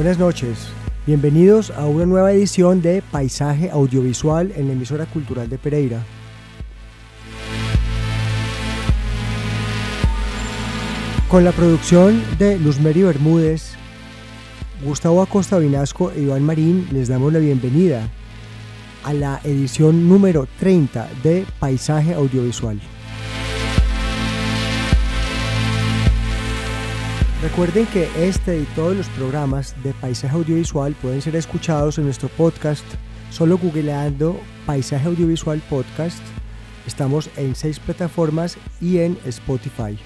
Buenas noches, bienvenidos a una nueva edición de Paisaje Audiovisual en la emisora cultural de Pereira. Con la producción de Luzmeri Bermúdez, Gustavo Acosta Vinasco e Iván Marín les damos la bienvenida a la edición número 30 de Paisaje Audiovisual. Recuerden que este y todos los programas de Paisaje Audiovisual pueden ser escuchados en nuestro podcast solo googleando Paisaje Audiovisual Podcast. Estamos en seis plataformas y en Spotify.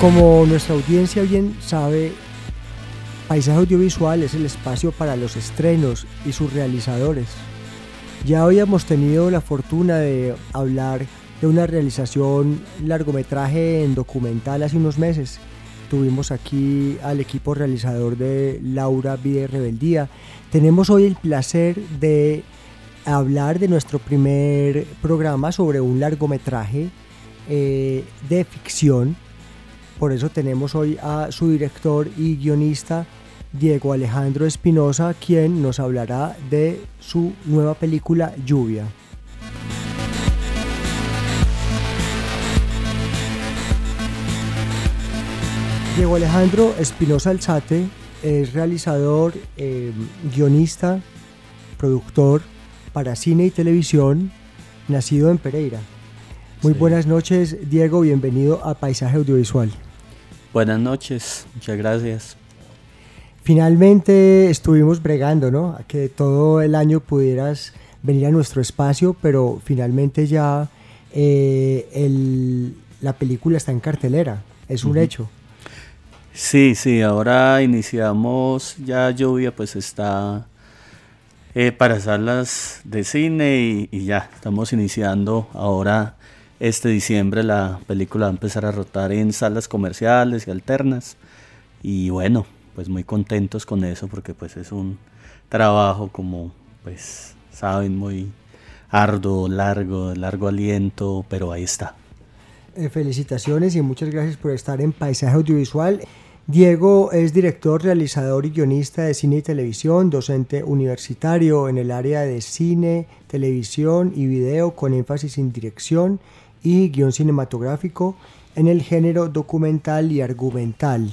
Como nuestra audiencia bien sabe, Paisaje Audiovisual es el espacio para los estrenos y sus realizadores. Ya habíamos tenido la fortuna de hablar de una realización largometraje en documental hace unos meses. Tuvimos aquí al equipo realizador de Laura Vida Rebeldía. Tenemos hoy el placer de hablar de nuestro primer programa sobre un largometraje eh, de ficción por eso tenemos hoy a su director y guionista Diego Alejandro Espinosa, quien nos hablará de su nueva película Lluvia. Diego Alejandro Espinosa Alzate es realizador, eh, guionista, productor para cine y televisión, nacido en Pereira. Muy buenas noches, Diego, bienvenido a Paisaje Audiovisual. Buenas noches, muchas gracias. Finalmente estuvimos bregando, ¿no? A que todo el año pudieras venir a nuestro espacio, pero finalmente ya eh, la película está en cartelera, es un hecho. Sí, sí, ahora iniciamos, ya lluvia pues está eh, para salas de cine y, ya estamos iniciando ahora este diciembre la película va a empezar a rotar en salas comerciales y alternas. Y bueno, pues muy contentos con eso porque pues es un trabajo como pues saben muy arduo, largo, largo aliento, pero ahí está. Eh, felicitaciones y muchas gracias por estar en Paisaje Audiovisual. Diego es director, realizador y guionista de cine y televisión, docente universitario en el área de cine, televisión y video con énfasis en dirección y guion cinematográfico en el género documental y argumental.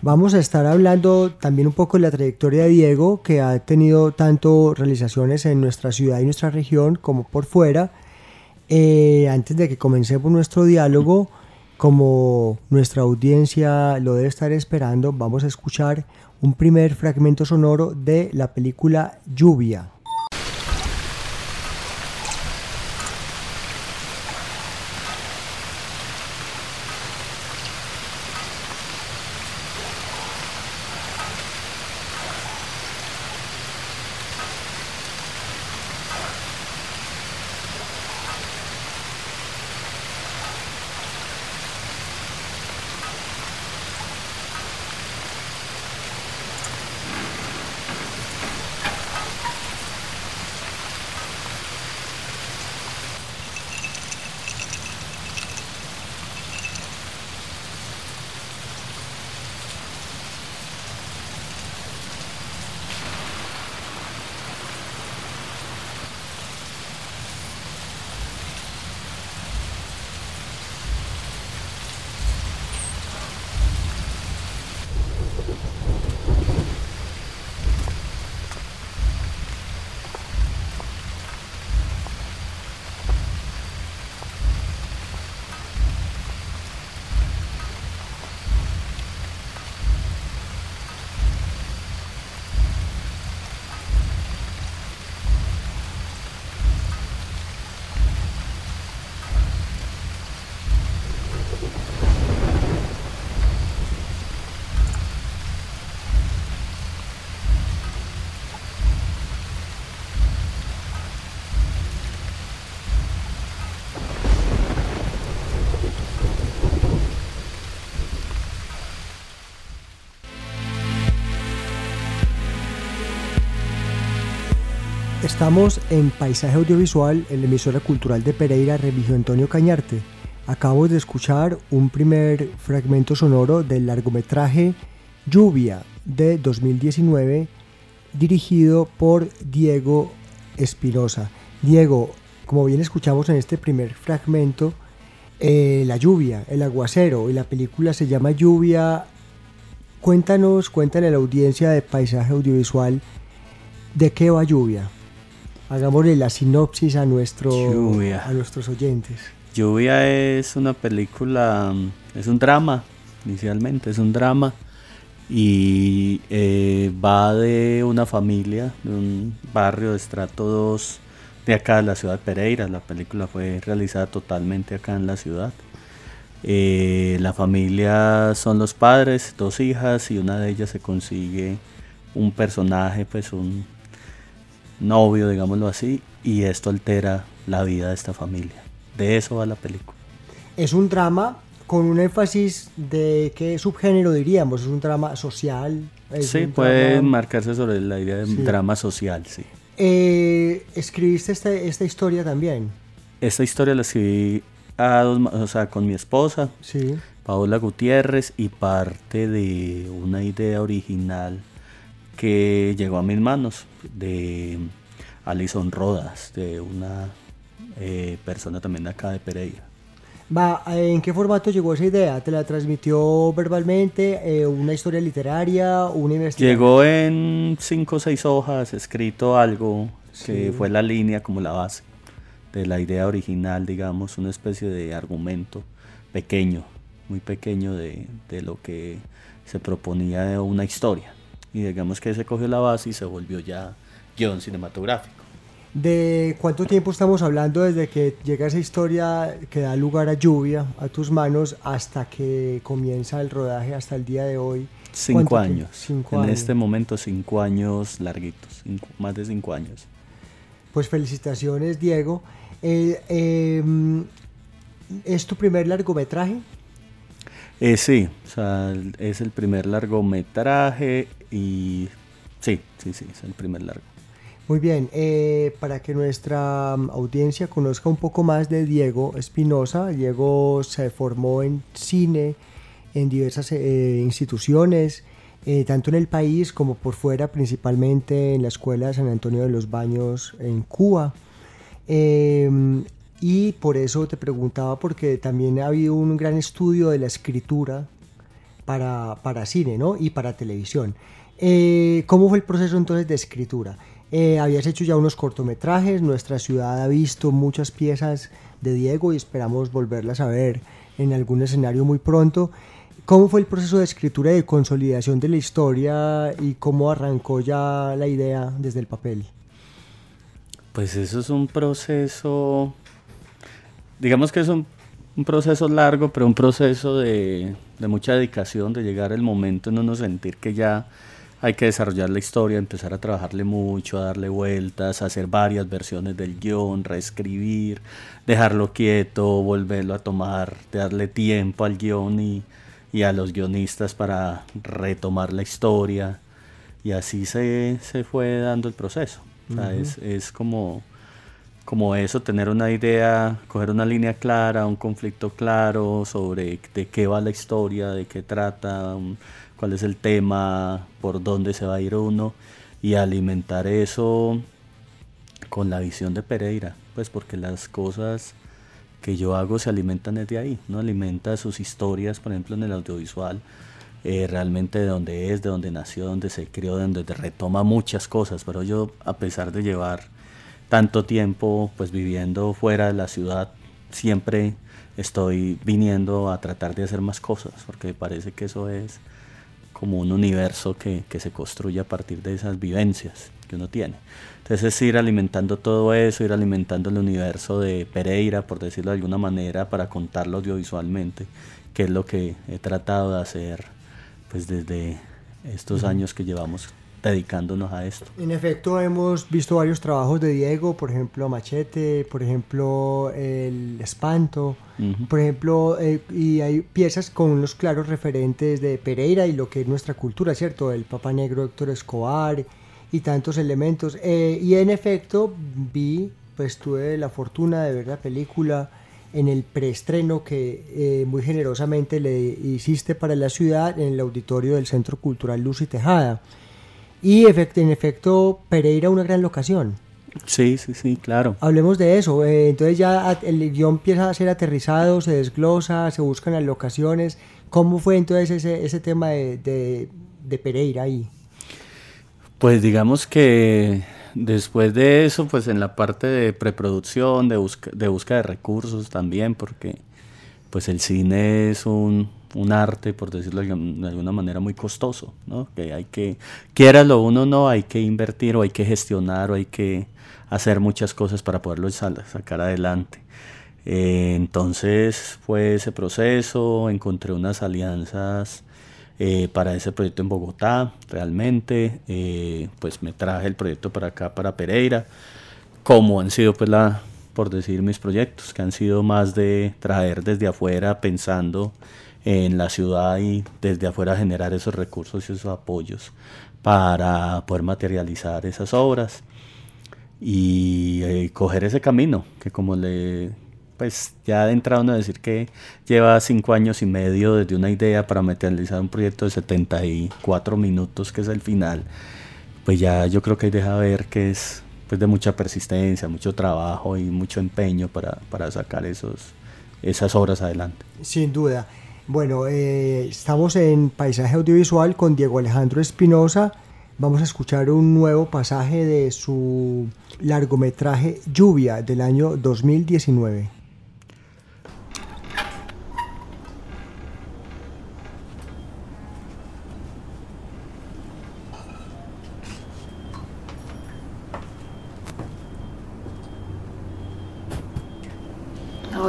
Vamos a estar hablando también un poco de la trayectoria de Diego, que ha tenido tanto realizaciones en nuestra ciudad y nuestra región como por fuera. Eh, antes de que comencemos nuestro diálogo, como nuestra audiencia lo debe estar esperando, vamos a escuchar un primer fragmento sonoro de la película Lluvia. Estamos en Paisaje Audiovisual, en la emisora cultural de Pereira, Remigio Antonio Cañarte. Acabo de escuchar un primer fragmento sonoro del largometraje Lluvia de 2019, dirigido por Diego Espinosa. Diego, como bien escuchamos en este primer fragmento, eh, la lluvia, el aguacero y la película se llama Lluvia. Cuéntanos, cuéntale a la audiencia de Paisaje Audiovisual de qué va Lluvia. Hagámosle la sinopsis a, nuestro, a nuestros oyentes. Lluvia es una película, mm, es un drama, inicialmente, es un drama y eh, va de una familia, de un barrio de estrato 2 de acá de la ciudad de Pereira. La película fue realizada totalmente acá en la ciudad. Eh, la familia son los padres, dos hijas y una de ellas se consigue un personaje, pues un novio, digámoslo así, y esto altera la vida de esta familia. De eso va la película. Es un drama con un énfasis de qué subgénero diríamos, es un drama social. sí, puede marcarse sobre la idea de drama social, sí. Eh, ¿Escribiste esta, esta, historia también? Esta historia la escribí a o sea, con mi esposa, sí. Paola Gutiérrez, y parte de una idea original que llegó a mis manos de Alison Rodas, de una eh, persona también de acá de Pereira. Va, ¿En qué formato llegó esa idea? ¿Te la transmitió verbalmente? Eh, ¿Una historia literaria? ¿Una investigación? Llegó en cinco o seis hojas, escrito algo que fue la línea como la base de la idea original, digamos, una especie de argumento pequeño, muy pequeño de, de lo que se proponía de una historia y digamos que se cogió la base y se volvió ya guion cinematográfico. ¿De cuánto tiempo estamos hablando desde que llega esa historia que da lugar a lluvia a tus manos hasta que comienza el rodaje hasta el día de hoy? Cinco años. en este momento cinco años larguitos, más de cinco años. Pues felicitaciones Diego. Eh, em, ¿Es tu primer largometraje? Eh, sí, o sea, es el primer largometraje y sí, sí, sí, es el primer largo. Muy bien, eh, para que nuestra um, audiencia conozca un poco más de Diego Espinosa, Diego se formó en cine en diversas eh, instituciones, eh, tanto en el país como por fuera, principalmente en la Escuela de San Antonio de los Baños en Cuba. Em, y por eso te preguntaba, porque también ha habido un gran estudio de la escritura para, para cine ¿no? y para televisión. Eh, ¿Cómo fue el proceso entonces de escritura? Eh, habías hecho ya unos cortometrajes, nuestra ciudad ha visto muchas piezas de Diego y esperamos volverlas a ver en algún escenario muy pronto. ¿Cómo fue el proceso de escritura y de consolidación de la historia y cómo arrancó ya la idea desde el papel? Pues eso es un proceso, digamos que es un, proceso largo, pero un proceso de, de, mucha dedicación, de llegar el momento en uno sentir que ya hay que desarrollar la historia, empezar a trabajarle mucho, a darle vueltas, a hacer varias versiones del guion, reescribir, dejarlo quieto, volverlo a tomar, darle tiempo al guion y, a los guionistas para retomar la historia. Y así se, fue dando el proceso. es, como, como eso, tener una idea, coger una línea clara, un conflicto claro sobre de qué va la historia, de qué trata cuál es el tema, por dónde se va a ir uno y alimentar eso con la visión de Pereira, pues porque las cosas que yo hago se alimentan desde ahí, ¿no? Alimenta sus historias, por ejemplo, en el audiovisual, eh, realmente de donde es, de donde nació, donde se crió, de donde retoma muchas cosas, pero yo, a pesar de llevar tanto tiempo, pues viviendo fuera de la ciudad, siempre estoy viniendo a tratar de hacer más cosas, porque me parece que eso es como un universo que, se construye a partir de esas vivencias que uno tiene. Entonces es ir alimentando todo eso, ir alimentando el universo de Pereira, por decirlo de alguna manera, para contarlo audiovisualmente, que es lo que he tratado de hacer pues desde estos años que llevamos dedicándonos a esto. En efecto, hemos visto varios trabajos de Diego, por ejemplo, Machete, por ejemplo, El Espanto, por ejemplo, eh, y hay piezas con unos claros referentes de Pereira y lo que es nuestra cultura, ¿cierto? El Papa Negro Héctor Escobar y tantos elementos. Eh, y en efecto vi, pues tuve la fortuna de ver la película en el preestreno que eh, muy generosamente le hiciste para la ciudad en el auditorio del Centro Cultural Luz y Tejada. Y en efecto, Pereira una gran locación. Sí, sí, sí, claro. Hablemos de eso. Eh, entonces ya el guion empieza a ser aterrizado, se desglosa, se buscan las locaciones. ¿Cómo fue entonces ese, ese tema de, de Pereira ahí? Pues digamos que Después de eso, pues en la parte de preproducción, de, busca, de búsqueda de recursos también, porque pues el cine es un, un arte, por decirlo de alguna manera, muy costoso, ¿no? Que hay que, lo uno no, hay que invertir o hay que gestionar o hay que hacer muchas cosas para poderlo sacar adelante. Eh, entonces fue ese proceso, encontré unas alianzas eh, para ese proyecto en Bogotá, realmente, eh, pues me traje el proyecto para acá, para Pereira, como han sido, pues, la, por decir, mis proyectos, que han sido más de traer desde afuera, pensando en la ciudad y desde afuera generar esos recursos y esos apoyos para poder materializar esas obras y eh, coger ese camino, que como le pues ya de entrada a decir que lleva cinco años y medio desde una idea para materializar un proyecto de 74 minutos que es el final, pues ya yo creo que deja ver que es pues de mucha persistencia, mucho trabajo y mucho empeño para, para sacar esos, esas obras adelante. Sin duda. Bueno, eh, estamos en Paisaje Audiovisual con Diego Alejandro Espinosa. Vamos a escuchar un nuevo pasaje de su largometraje Lluvia del año 2019.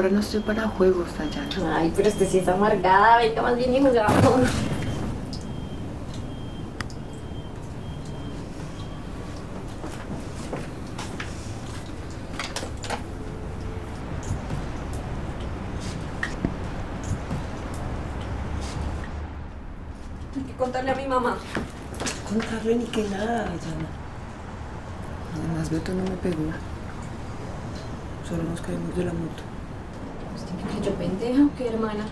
Ahora no estoy para juegos, Dayana. Ay, pero este sí es amargada. Venga, más bien y jugamos. Hay que contarle a mi mamá. Contarle ni que nada, Dayana. Además, Beto no me pegó. Solo nos caímos de la moto. ¿Usted me creyó pendeja o qué, hermana?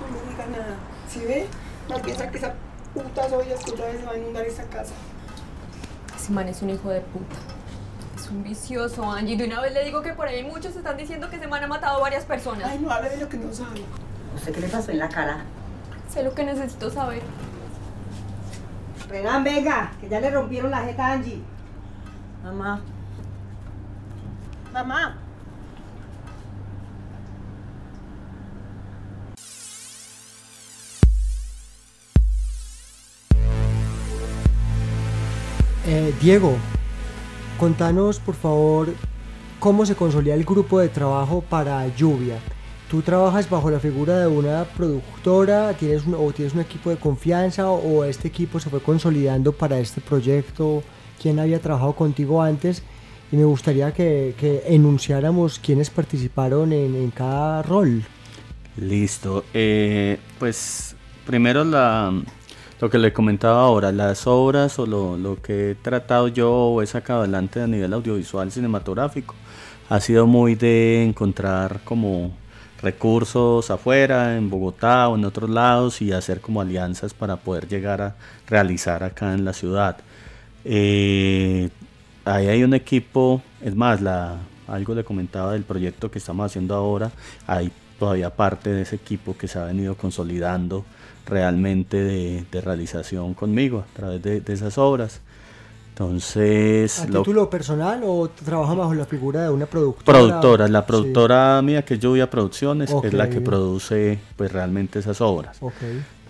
No me diga nada. ¿Sí ve? Más piensa que esa puta otra vez se va a inundar esa casa. Ese man es un hijo de puta. Es un vicioso, Angie. De una vez le digo que por ahí muchos están diciendo que ese man ha matado a varias personas. Ay, no hable de lo que no sabe. ¿Usted qué le pasó en la cara? Sé lo que necesito saber. Renan, venga, que ya le rompieron la jeta a Angie. Mamá. Mamá. Eh, Diego, contanos por favor cómo se consolida el grupo de trabajo para Lluvia. ¿Tú trabajas bajo la figura de una productora tienes un, o tienes un equipo de confianza o, este equipo se fue consolidando para este proyecto? ¿Quién había trabajado contigo antes? Y me gustaría que, que enunciáramos quiénes participaron en, en cada rol. Listo. Eh, pues primero la, lo que le comentaba ahora, las obras o lo, lo que he tratado yo o he sacado adelante a nivel audiovisual cinematográfico ha sido muy de encontrar como recursos afuera, en Bogotá o en otros lados y hacer como alianzas para poder llegar a realizar acá en la ciudad. Eh, ahí hay un equipo, es más, la, algo le comentaba del proyecto que estamos haciendo ahora, hay todavía parte de ese equipo que se ha venido consolidando realmente de, de realización conmigo a través de, de esas obras. Entonces, ¿A lo- título personal o trabajas bajo la figura de una productora? productora, la Sí. productora mía que es Lluvia Producciones, es la que produce pues realmente esas obras. Ok.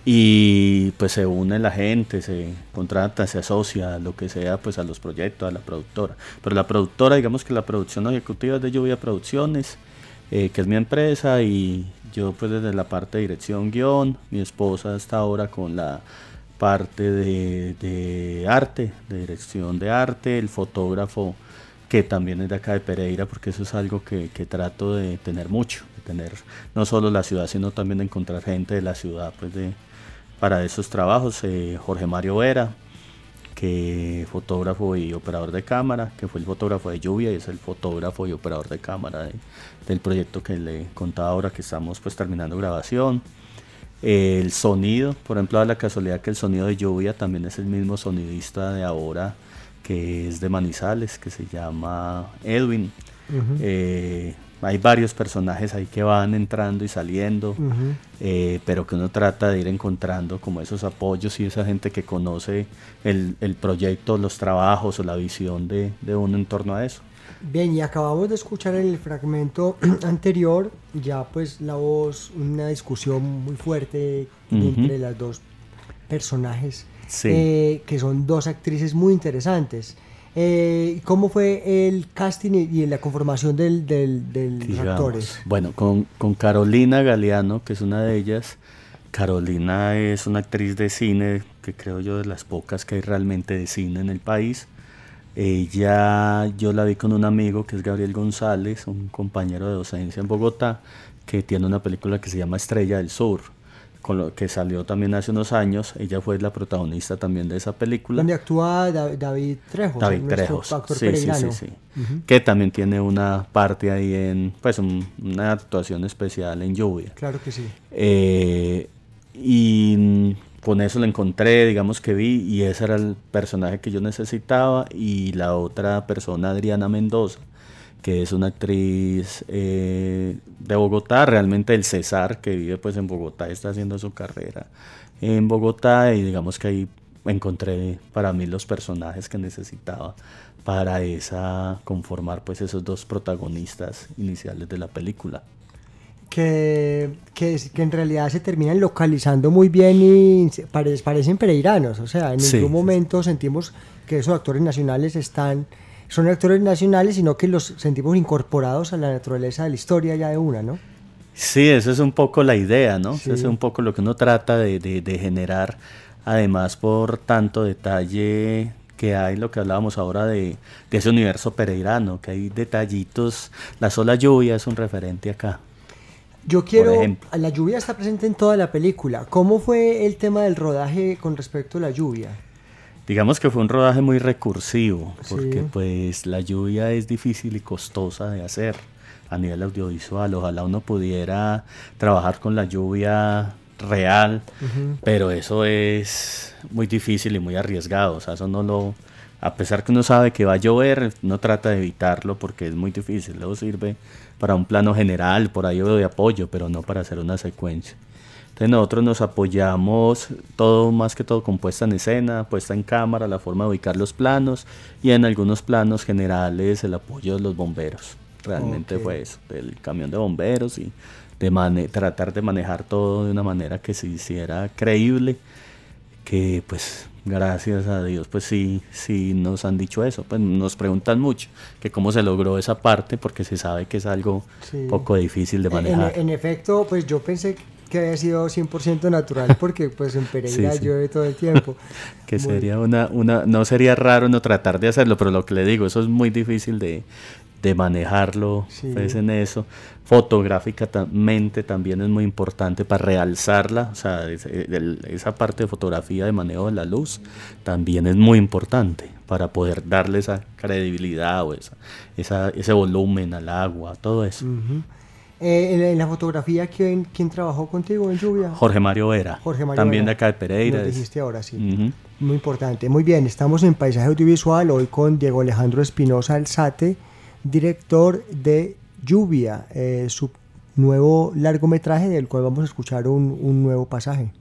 Y pues se une la gente, se contrata, se asocia, lo que sea, pues a los proyectos, a la productora. Pero la productora, digamos que la producción ejecutiva es de Lluvia Producciones, eh, que es mi empresa, y yo pues desde la parte de dirección guion, mi esposa está ahora con la parte de, de arte, de dirección de arte, el fotógrafo que también es de acá de Pereira, porque eso es algo que, que trato de tener mucho, de tener no solo la ciudad, sino también de encontrar gente de la ciudad pues de, para esos trabajos. Eh, Jorge Mario Vera, que fotógrafo y operador de cámara, que fue el fotógrafo de lluvia y es el fotógrafo y operador de cámara del proyecto que le contaba ahora que estamos pues terminando grabación. El sonido, por ejemplo, a la casualidad que el sonido de lluvia también es el mismo sonidista de ahora que es de Manizales, que se llama Edwin hay varios personajes ahí que van entrando y saliendo, eh, pero que uno trata de ir encontrando como esos apoyos y esa gente que conoce el, proyecto, los trabajos o la visión de, uno en torno a eso. Bien, y acabamos de escuchar en el fragmento anterior ya pues la voz, una discusión muy fuerte entre las dos personajes, eh, que son dos actrices muy interesantes. Eh, ¿Cómo fue el casting y, la conformación del, del, los actores? Bueno, con, con, Carolina Galeano, que es una de ellas. Carolina es una actriz de cine, que creo yo de las pocas que hay realmente de cine en el país. Ella, yo la vi con un amigo que es Gabriel González, un compañero de docencia en Bogotá, que tiene una película que se llama Estrella del Sur con lo que salió también hace unos años. Ella fue la protagonista también de esa película. Donde actúa David Trejos. David Trejos, sí, sí, sí, sí. Que también tiene una parte ahí en, pues, una actuación especial en Lluvia. Claro que sí. Eh, y con eso la encontré, digamos que vi, y ese era el personaje que yo necesitaba. Y la otra persona, Adriana Mendoza, que es una actriz eh, de Bogotá, realmente el César, que vive pues en Bogotá, está haciendo su carrera en Bogotá y digamos que ahí encontré para mí los personajes que necesitaba para esa conformar pues esos dos protagonistas iniciales de la película. Que, que, que en realidad se terminan localizando muy bien y parecen pereiranos, o sea, en ningún momento sentimos que esos actores nacionales están son actores nacionales, sino que los sentimos incorporados a la naturaleza de la historia ya de una, ¿no? Sí, eso es un poco la idea, ¿no? Eso es un poco lo que uno trata de, de, generar, además por tanto detalle que hay, lo que hablábamos ahora de, de, ese universo pereirano, que hay detallitos, la sola lluvia es un referente acá. Yo quiero, la lluvia está presente en toda la película. ¿Cómo fue el tema del rodaje con respecto a la lluvia? Digamos que fue un rodaje muy recursivo, porque pues la lluvia es difícil y costosa de hacer a nivel audiovisual. Ojalá uno pudiera trabajar con la lluvia real, pero eso es muy difícil y muy arriesgado. O sea, eso no lo, a pesar que uno sabe que va a llover, no trata de evitarlo porque es muy difícil. Luego sirve para un plano general, por ahí de apoyo, pero no para hacer una secuencia. Entonces nosotros nos apoyamos todo más que todo con puesta en escena, puesta en cámara, la forma de ubicar los planos y en algunos planos generales el apoyo de los bomberos. Realmente fue eso, del camión de bomberos y de tratar de manejar todo de una manera que se hiciera creíble, que pues gracias a Dios pues sí, sí nos han dicho eso, pues nos preguntan mucho que cómo se logró esa parte porque se sabe que es algo poco difícil de manejar. En, en efecto, pues yo pensé que había sido 100% natural porque pues en Pereira llueve todo el tiempo. que sería una, una, no sería raro no tratar de hacerlo, pero lo que le digo, eso es muy difícil de, de manejarlo pues, en eso. Fotográficamente también es muy importante para realzarla, o sea, esa parte de fotografía de manejo de la luz también es muy importante para poder darle esa credibilidad o esa, esa ese volumen al agua, todo eso. Eh, en, la fotografía, ¿quién, ¿quién, trabajó contigo en Lluvia? Jorge Mario Vera. Jorge Mario También de acá de Pereira. Lo dijiste ahora, sí. Muy importante. Muy bien, estamos en Paisaje Audiovisual hoy con Diego Alejandro Espinosa Alzate, director de Lluvia, eh, su nuevo largometraje del cual vamos a escuchar un, un nuevo pasaje.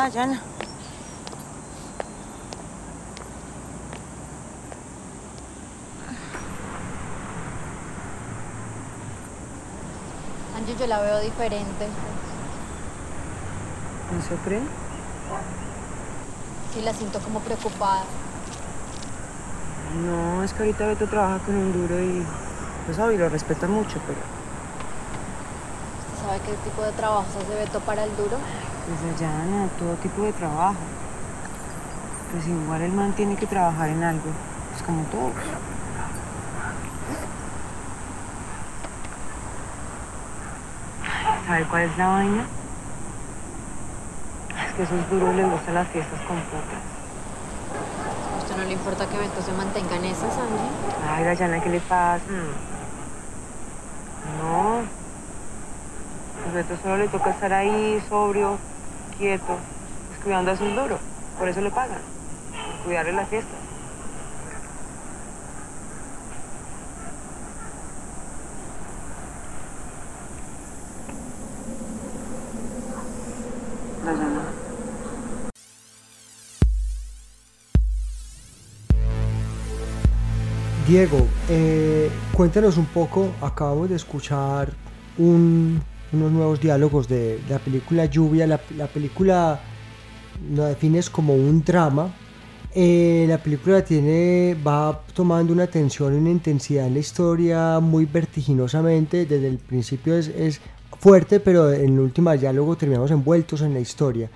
Hola, Yana. Angie, yo la veo diferente. ¿No se cree? Sí, la siento como preocupada. No, es que ahorita Beto trabaja con un duro y pesado y lo respetan mucho, pero ¿Usted sabe qué tipo de trabajos hace Beto para el duro? pues allá no, todo tipo de trabajo. Pues igual el man tiene que trabajar en algo, pues como todos. ¿Sabe cuál es la vaina? Es que a esos duros les gustan las fiestas con putas. ¿A usted no le importa que Beto se mantenga en esas, Angie? Ay, Dayana, ¿qué le pasa? No. Pues a Beto solo le toca estar ahí, sobrio, quieto, pues cuidando a su duro. Por eso le pagan. Por cuidarle la fiesta. Dayana. Diego, eh, cuéntanos un poco, acabamos de escuchar un- unos nuevos diálogos de, la película Lluvia, la, la película lo defines como un drama, Eh, la película tiene, va tomando una tensión y una intensidad en la historia muy vertiginosamente, desde el principio es, es fuerte, pero en el último diálogo terminamos envueltos en la historia.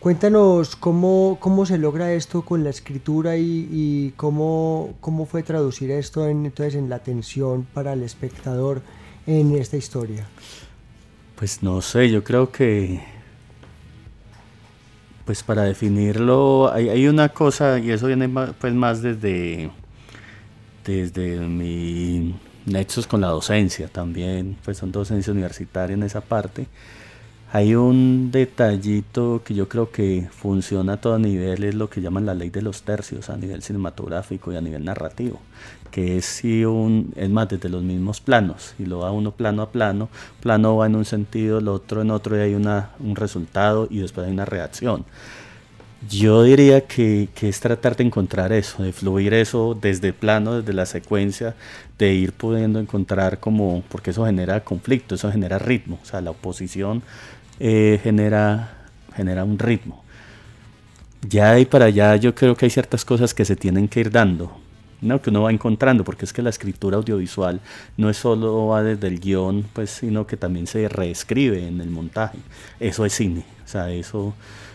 Cuéntanos cómo, cómo se logra esto con la escritura y, y cómo, cómo fue traducir esto en, entonces en la tensión para el espectador en esta historia. Pues no sé, yo creo que, pues para definirlo, hay, una cosa, y eso viene ma- pues más desde, desde mi nexos con la docencia también, pues son docencia universitaria en esa parte. Hay un detallito que yo creo que funciona a todo nivel, es lo que llaman la ley de los tercios a nivel cinematográfico y a nivel narrativo, que es si un, es más desde los mismos planos, y lo va uno plano a plano, plano va en un sentido, el otro en otro y hay una, un resultado y después hay una reacción. Yo diría que, que es tratar de encontrar eso, de fluir eso desde plano, desde la secuencia, de ir pudiendo encontrar como, porque eso genera conflicto, eso genera ritmo, o sea, la oposición eh, genera, genera un ritmo. Ya de ahí para allá yo creo que hay ciertas cosas que se tienen que ir dando, ¿no? que uno va encontrando, porque es que la escritura audiovisual no es solo va desde el guion, pues, sino que también se reescribe en el montaje. Eso es cine, o sea, eso,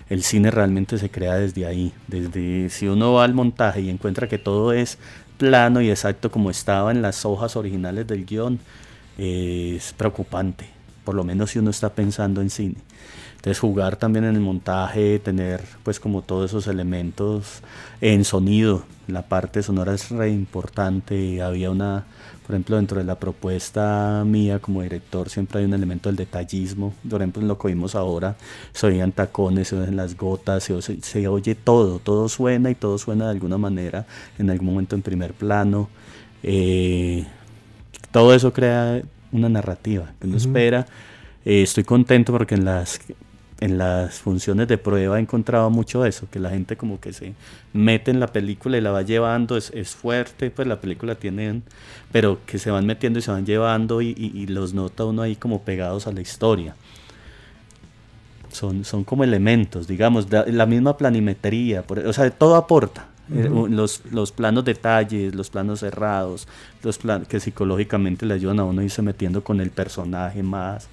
el cine realmente se crea desde ahí, desde si uno va al montaje y encuentra que todo es plano y exacto como estaba en las hojas originales del guion, es preocupante, por lo menos si uno está pensando en cine. Entonces jugar también en el montaje, tener pues como todos esos elementos en sonido, la parte sonora es re importante, había una, por ejemplo dentro de la propuesta mía como director siempre hay un elemento del detallismo, por ejemplo en lo que oímos ahora, se oían tacones, se oyen las gotas, se, se- se oye todo, todo suena y todo suena de alguna manera, en algún momento en primer plano, eh, todo eso crea una narrativa que uno espera. Eh, estoy contento porque en las, en las funciones de prueba he encontrado mucho eso, que la gente como que se mete en la película y la va llevando, es, es fuerte, pues la película tiene, pero que se van metiendo y se van llevando y, y- y los nota uno ahí como pegados a la historia. Son, son como elementos, digamos, la misma planimetría, por- o sea, todo aporta. Eh, los, los planos detalles, los planos cerrados, los planos que psicológicamente le ayudan a uno a irse metiendo con el personaje más,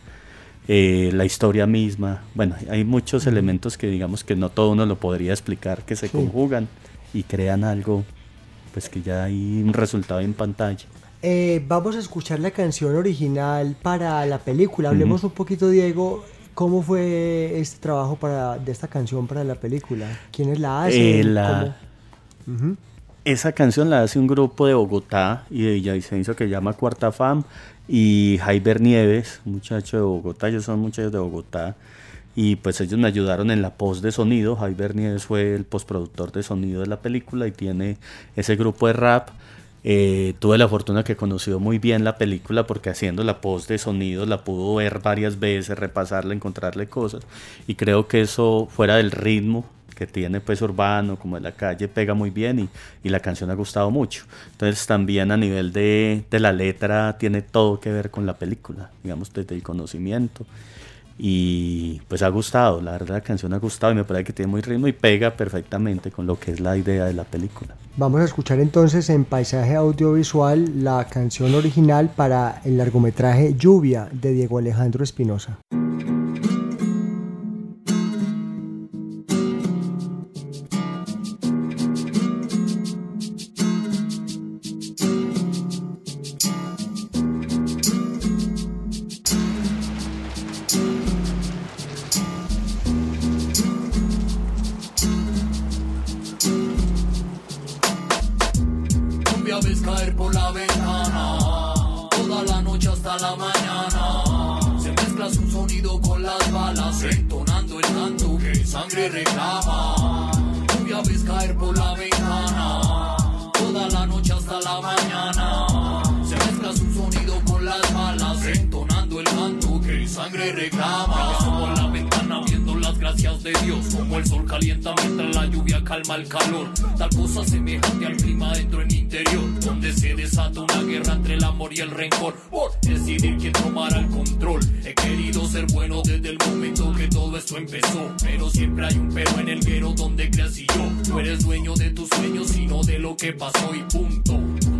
eh, la historia misma. Bueno, hay muchos elementos que digamos que no todo uno lo podría explicar, que se Sí. conjugan y crean algo, pues que ya hay un resultado en pantalla. Eh, vamos a escuchar la canción original para la película. Hablemos un poquito, Diego. ¿Cómo fue este trabajo para, de esta canción para la película? ¿Quiénes la hacen? Eh, la- Esa canción la hace un grupo de Bogotá y de Villavicencio que se llama Cuarta Fam y Jaiber Nieves, muchacho de Bogotá, ellos son muchachos de Bogotá y pues ellos me ayudaron en la post de sonido, Jaiber Nieves fue el postproductor de sonido de la película y tiene ese grupo de rap. Eh, tuve la fortuna que conoció muy bien la película porque haciendo la post de sonido la pudo ver varias veces, repasarla, encontrarle cosas y creo que eso fuera del ritmo que tiene pues urbano como de la calle pega muy bien y, y la canción ha gustado mucho entonces también a nivel de, de la letra tiene todo que ver con la película digamos desde el conocimiento y pues ha gustado, la verdad la canción ha gustado y me parece que tiene muy ritmo y pega perfectamente con lo que es la idea de la película. Vamos a escuchar entonces en paisaje audiovisual la canción original para el largometraje Lluvia de Diego Alejandro Espinosa. De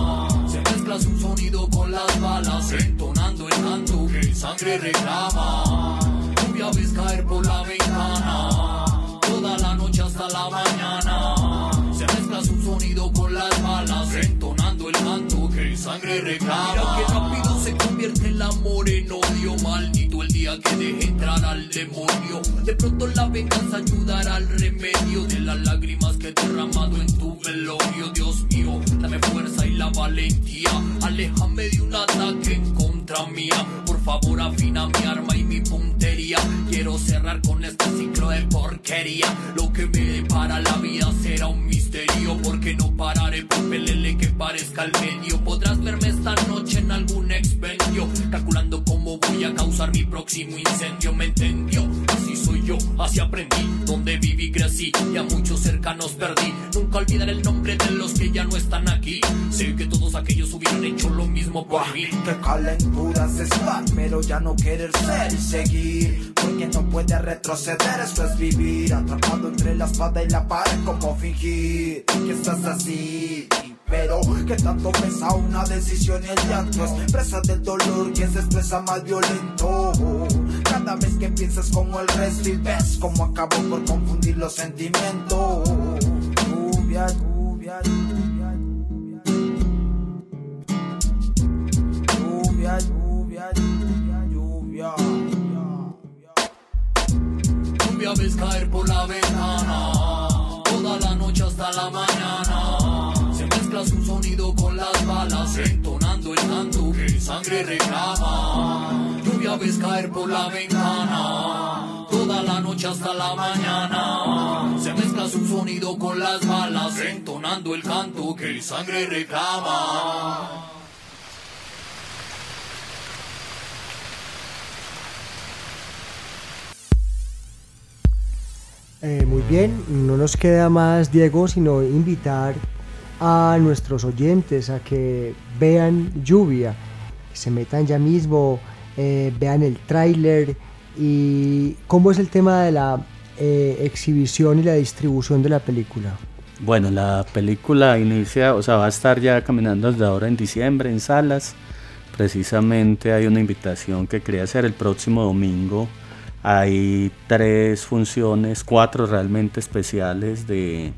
Se mezcla su sonido con las balas. Entonando el canto que sangre reclama. Lluvia ves caer por la ventana. Toda la noche hasta la mañana. Se mezcla su sonido con las balas. Entonando el canto que sangre reclama el amor en odio. Maldito que deje entrar al demonio. De pronto la venganza ayudará al remedio de las lágrimas que he derramado en tu velorio. Dios mío, dame fuerza y la valentía. Aléjame de un ataque en contra mía. Por favor, afina mi arma y mi puntería. Quiero cerrar con este ciclo de porquería. Lo que me depara la vida será un misterio. Porque no pararé por pelele que parezca el medio. Podrás verme esta noche en algún expendio calculando voy a causar mi próximo incendio. ¿Me entendió? Así soy yo, así aprendí, donde viví crecí y a muchos cercanos perdí. Nunca olvidaré el nombre de los que ya no están aquí. Sé que todos aquellos hubieran hecho lo mismo por mí. Qué calenturas estar, pero ya no querer ser y seguir. Porque no puede retroceder, esto es vivir. Atrapado entre la espada y la pared, como fingir que estás así pero que tanto pesa una decisión y el llanto es presa del dolor quien se expresa más violento. Cada vez que piensas como el resto y ves como acabo por confundir los sentimientos. Lluvia lluvia lluvia lluvia lluvia lluvia lluvia ves caer por sangre reclama. Lluvia ves caer por la ventana, toda la noche hasta la mañana. Se mezcla su sonido con las balas, entonando el canto que sangre reclama. Eh, muy bien, no nos queda más, Diego, sino invitar a nuestros oyentes a que vean Lluvia, se metan ya mismo, eh, vean el tráiler y cómo es el tema de la eh, exhibición y la distribución de la película. Bueno, la película inicia, o sea, va a estar ya caminando desde ahora en diciembre en salas. Precisamente hay una invitación que quería hacer el próximo domingo. Hay tres funciones, cuatro realmente especiales de,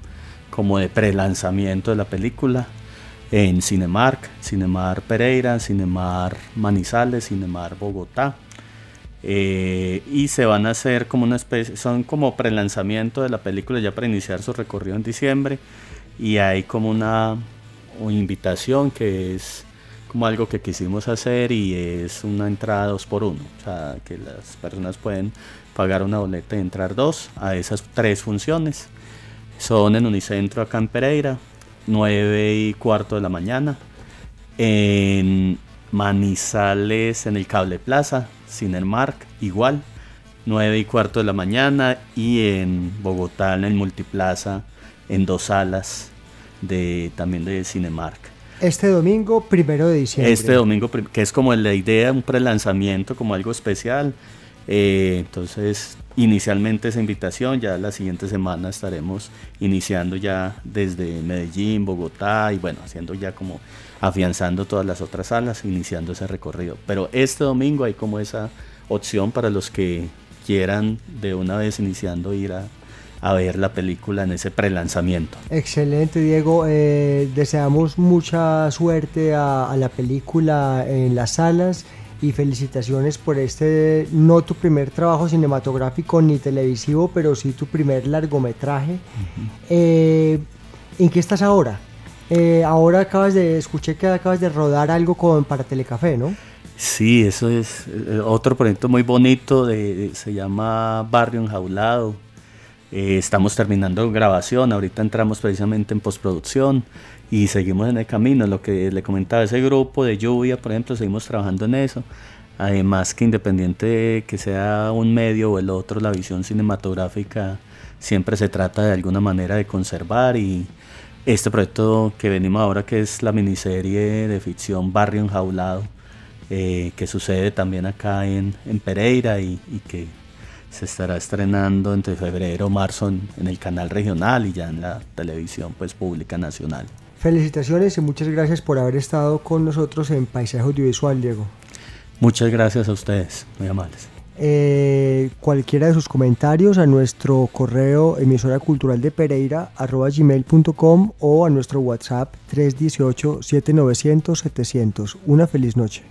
como de pre-lanzamiento de la película en Cinemark, Cinemar Pereira, Cinemar Manizales, Cinemar Bogotá. Eh, y se van a hacer como una especie, son como pre-lanzamiento de la película ya para iniciar su recorrido en diciembre. Y hay como una, invitación que es como algo que quisimos hacer y es una entrada dos por uno, o sea, que las personas pueden pagar una boleta y entrar dos a esas tres funciones. Son en Unicentro acá en Pereira, 9 y cuarto de la mañana. En Manizales en el Cable Plaza, Cinemark, igual, 9 y cuarto de la mañana. Y en Bogotá en el Multiplaza, en dos salas de, también de Cinemark. Este domingo, primero de diciembre. Este domingo, que es como la idea, un prelanzamiento, como algo especial. Eh, entonces, inicialmente esa invitación, ya la siguiente semana estaremos iniciando ya desde Medellín, Bogotá y bueno, haciendo ya como afianzando todas las otras salas, iniciando ese recorrido. Pero este domingo hay como esa opción para los que quieran de una vez iniciando ir a, ver la película en ese prelanzamiento. Excelente, Diego. Eh, deseamos mucha suerte a, la película en las salas y felicitaciones por este, no tu primer trabajo cinematográfico ni televisivo, pero sí tu primer largometraje. Uh -huh. eh, ¿En qué estás ahora? Eh, ahora acabas de, escuché que acabas de rodar algo con, para Telecafé, ¿no? Sí, eso es eh, otro proyecto muy bonito, de, se llama Barrio Enjaulado. Eh, estamos terminando grabación, ahorita entramos precisamente en postproducción y seguimos en el camino. Lo que le comentaba, ese grupo de lluvia, por ejemplo, seguimos trabajando en eso. Además que independiente de que sea un medio o el otro, la visión cinematográfica siempre se trata de alguna manera de conservar y este proyecto que venimos ahora, que es la miniserie de ficción Barrio Enjaulado, eh, que sucede también acá en, en Pereira y, y, que se estará estrenando entre febrero o marzo en, en, el canal regional y ya en la televisión pues, pública nacional. Felicitaciones y muchas gracias por haber estado con nosotros en Paisaje Audiovisual, Diego. Muchas gracias a ustedes, muy amables. Eh, cualquiera de sus comentarios a nuestro correo emisora cultural de Pereira arroba gmail.com o a nuestro WhatsApp 318 7900 700. Una feliz noche.